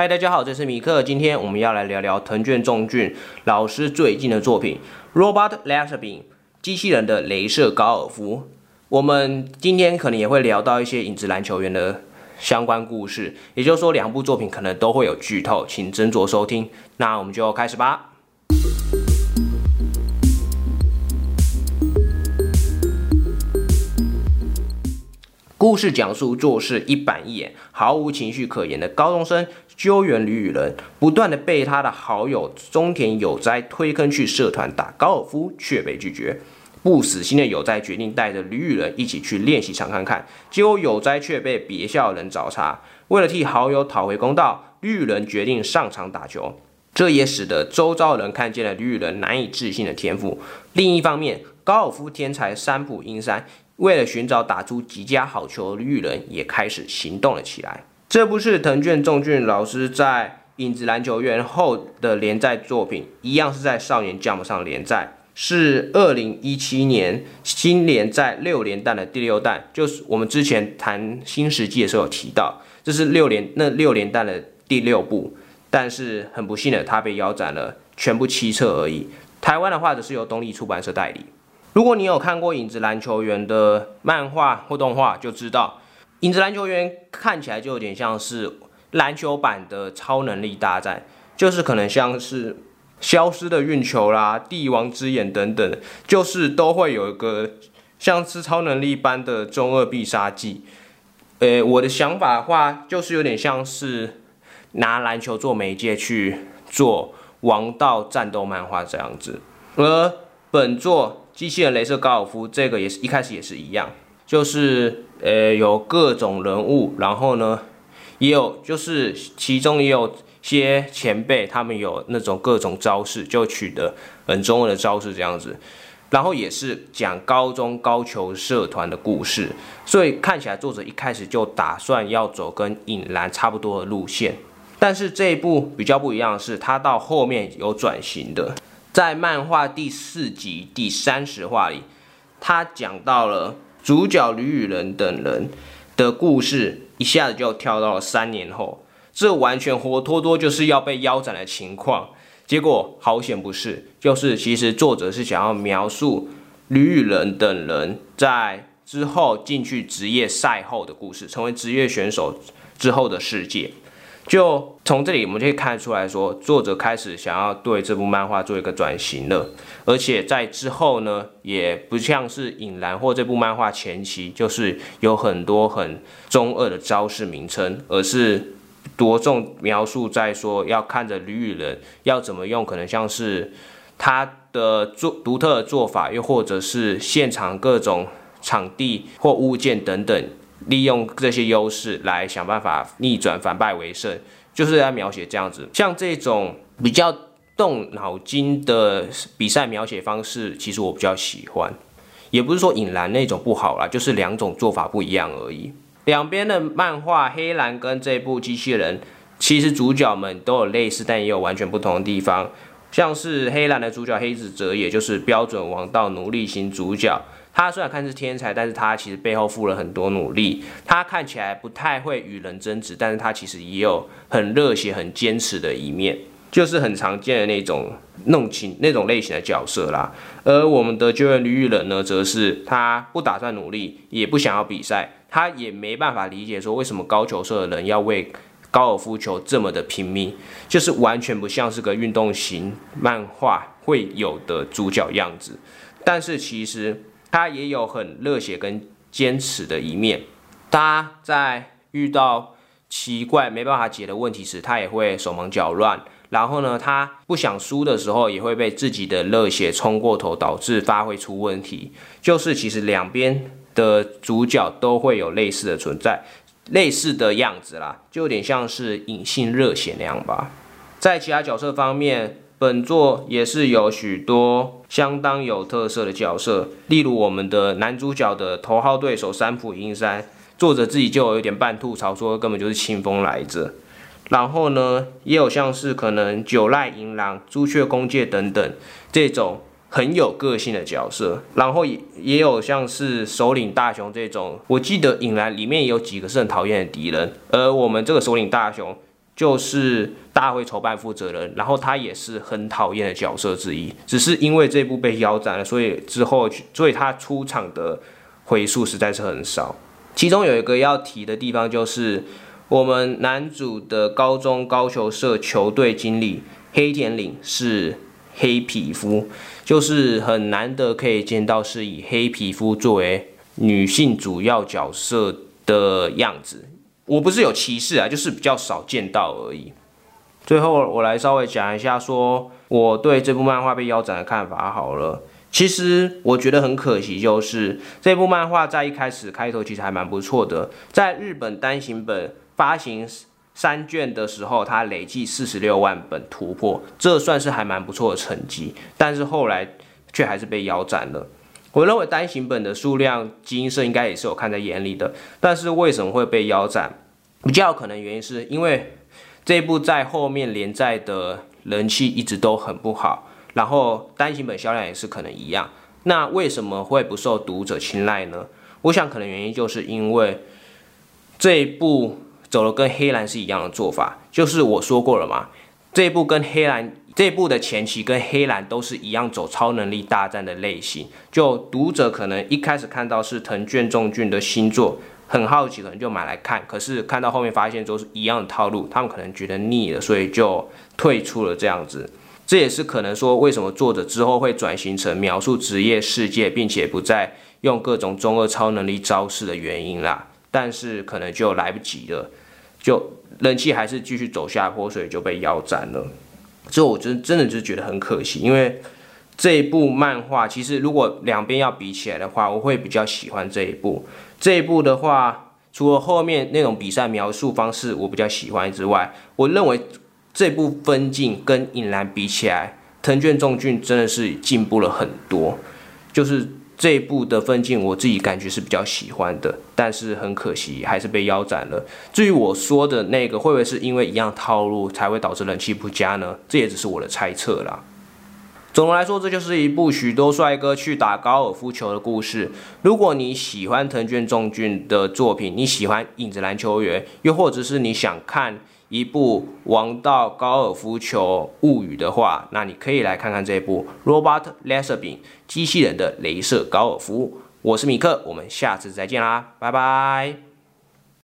嗨，大家好，这是米克。今天我们要来聊聊藤卷重俊老师最近的作品《Robot l a s e r b i n 机器人的镭射高尔夫。我们今天可能也会聊到一些影子篮球员的相关故事，也就是说，两部作品可能都会有剧透，请斟酌收听。那我们就开始吧。故事讲述做事一板一眼、毫无情绪可言的高中生鸠原吕羽人，不断的被他的好友中田有哉推坑去社团打高尔夫，却被拒绝。不死心的有哉决定带着吕羽人一起去练习场看看，结果有哉却被别校人找茬。为了替好友讨回公道，吕羽人决定上场打球，这也使得周遭人看见了吕羽人难以置信的天赋。另一方面，高尔夫天才山浦英山。为了寻找打出极佳好球的绿人，也开始行动了起来。这部是藤卷重俊老师在影子篮球院后的连载作品，一样是在少年 Jump 上连载，是二零一七年新连载六连弹的第六弹，就是我们之前谈新世纪的时候有提到，这是六连那六连弹的第六部，但是很不幸的，它被腰斩了，全部七册而已。台湾的话，则是由东立出版社代理。如果你有看过《影子篮球员》的漫画或动画，就知道《影子篮球员》看起来就有点像是篮球版的超能力大战，就是可能像是消失的运球啦、帝王之眼等等，就是都会有一个像是超能力般的中二必杀技。呃，我的想法的话，就是有点像是拿篮球做媒介去做王道战斗漫画这样子，而本作。机器人镭射高尔夫这个也是一开始也是一样，就是呃有各种人物，然后呢也有就是其中也有些前辈他们有那种各种招式，就取得很中文的招式这样子，然后也是讲高中高球社团的故事，所以看起来作者一开始就打算要走跟影篮差不多的路线，但是这一部比较不一样的是，他到后面有转型的。在漫画第四集第三十话里，他讲到了主角吕羽人等人的故事，一下子就跳到了三年后，这完全活脱脱就是要被腰斩的情况。结果好险不是，就是其实作者是想要描述吕羽人等人在之后进去职业赛后的故事，成为职业选手之后的世界。就从这里，我们可以看出来说，作者开始想要对这部漫画做一个转型了。而且在之后呢，也不像是影蓝或这部漫画前期，就是有很多很中二的招式名称，而是着重描述在说要看着吕羽人要怎么用，可能像是他的做独特的做法，又或者是现场各种场地或物件等等。利用这些优势来想办法逆转反败为胜，就是在描写这样子。像这种比较动脑筋的比赛描写方式，其实我比较喜欢。也不是说引蓝那种不好啦，就是两种做法不一样而已。两边的漫画黑蓝跟这部机器人，其实主角们都有类似，但也有完全不同的地方。像是黑蓝的主角黑子哲，也就是标准王道努力型主角。他虽然看似天才，但是他其实背后付了很多努力。他看起来不太会与人争执，但是他其实也有很热血、很坚持的一面，就是很常见的那种弄情那种类型的角色啦。而我们的救援吕玉人呢，则是他不打算努力，也不想要比赛，他也没办法理解说为什么高球社的人要为高尔夫球这么的拼命，就是完全不像是个运动型漫画会有的主角样子。但是其实。他也有很热血跟坚持的一面。他在遇到奇怪没办法解的问题时，他也会手忙脚乱。然后呢，他不想输的时候，也会被自己的热血冲过头，导致发挥出问题。就是其实两边的主角都会有类似的存在，类似的样子啦，就有点像是隐性热血那样吧。在其他角色方面。本作也是有许多相当有特色的角色，例如我们的男主角的头号对手三浦英山，作者自己就有点半吐槽说根本就是清风来着。然后呢，也有像是可能九濑银狼、朱雀弓介等等这种很有个性的角色。然后也也有像是首领大雄这种，我记得影兰里面也有几个是很讨厌的敌人，而我们这个首领大雄。就是大会筹办负责人，然后他也是很讨厌的角色之一。只是因为这部被腰斩了，所以之后，所以他出场的回数实在是很少。其中有一个要提的地方，就是我们男主的高中高球社球队经理黑田岭是黑皮肤，就是很难得可以见到是以黑皮肤作为女性主要角色的样子。我不是有歧视啊，就是比较少见到而已。最后我来稍微讲一下，说我对这部漫画被腰斩的看法好了。其实我觉得很可惜，就是这部漫画在一开始开头其实还蛮不错的，在日本单行本发行三卷的时候，它累计四十六万本突破，这算是还蛮不错的成绩。但是后来却还是被腰斩了。我认为单行本的数量，基因社应该也是有看在眼里的。但是为什么会被腰斩？比较可能原因是因为这部在后面连载的人气一直都很不好。然后单行本销量也是可能一样，那为什么会不受读者青睐呢？我想可能原因就是因为这一部走了跟黑蓝是一样的做法，就是我说过了嘛，这一部跟黑蓝这一部的前期跟黑蓝都是一样走超能力大战的类型，就读者可能一开始看到是藤卷重俊的新作，很好奇，可能就买来看，可是看到后面发现都是一样的套路，他们可能觉得腻了，所以就退出了这样子。这也是可能说，为什么作者之后会转型成描述职业世界，并且不再用各种中二超能力招式的原因啦。但是可能就来不及了，就人气还是继续走下坡，所以就被腰斩了。之后我真真的就觉得很可惜，因为这一部漫画其实如果两边要比起来的话，我会比较喜欢这一部。这一部的话，除了后面那种比赛描述方式我比较喜欢之外，我认为。这部分镜跟影蓝比起来，藤卷重俊真的是进步了很多。就是这一部的分镜，我自己感觉是比较喜欢的，但是很可惜还是被腰斩了。至于我说的那个，会不会是因为一样套路才会导致人气不佳呢？这也只是我的猜测啦。总的来说，这就是一部许多帅哥去打高尔夫球的故事。如果你喜欢藤卷重俊的作品，你喜欢影子篮球员，又或者是你想看。一部《王道高尔夫球物语》的话，那你可以来看看这部《Robot Laser Beam》机器人的镭射高尔夫。我是米克，我们下次再见啦，拜拜。